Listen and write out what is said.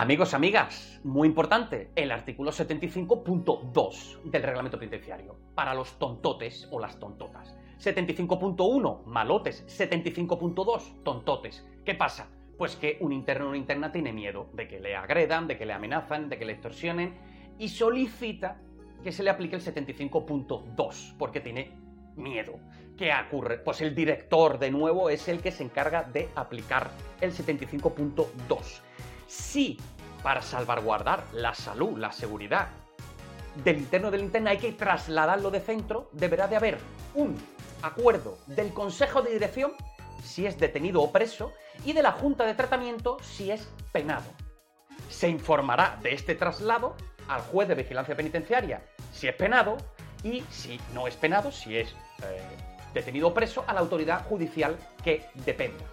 Amigos, amigas, muy importante, el artículo 75.2 del reglamento penitenciario, para los tontotes o las tontotas. 75.1, malotes, 75.2, tontotes. ¿Qué pasa? Pues que un interno o una interna tiene miedo de que le agredan, de que le amenazan, de que le extorsionen y solicita que se le aplique el 75.2 porque tiene miedo. ¿Qué ocurre? Pues el director de nuevo es el que se encarga de aplicar el 75.2. Si para salvaguardar la salud, la seguridad del interno del interna hay que trasladarlo de centro, deberá de haber un acuerdo del Consejo de Dirección si es detenido o preso y de la Junta de Tratamiento si es penado. Se informará de este traslado al juez de vigilancia penitenciaria si es penado y si no es penado, si es eh, detenido o preso, a la autoridad judicial que dependa.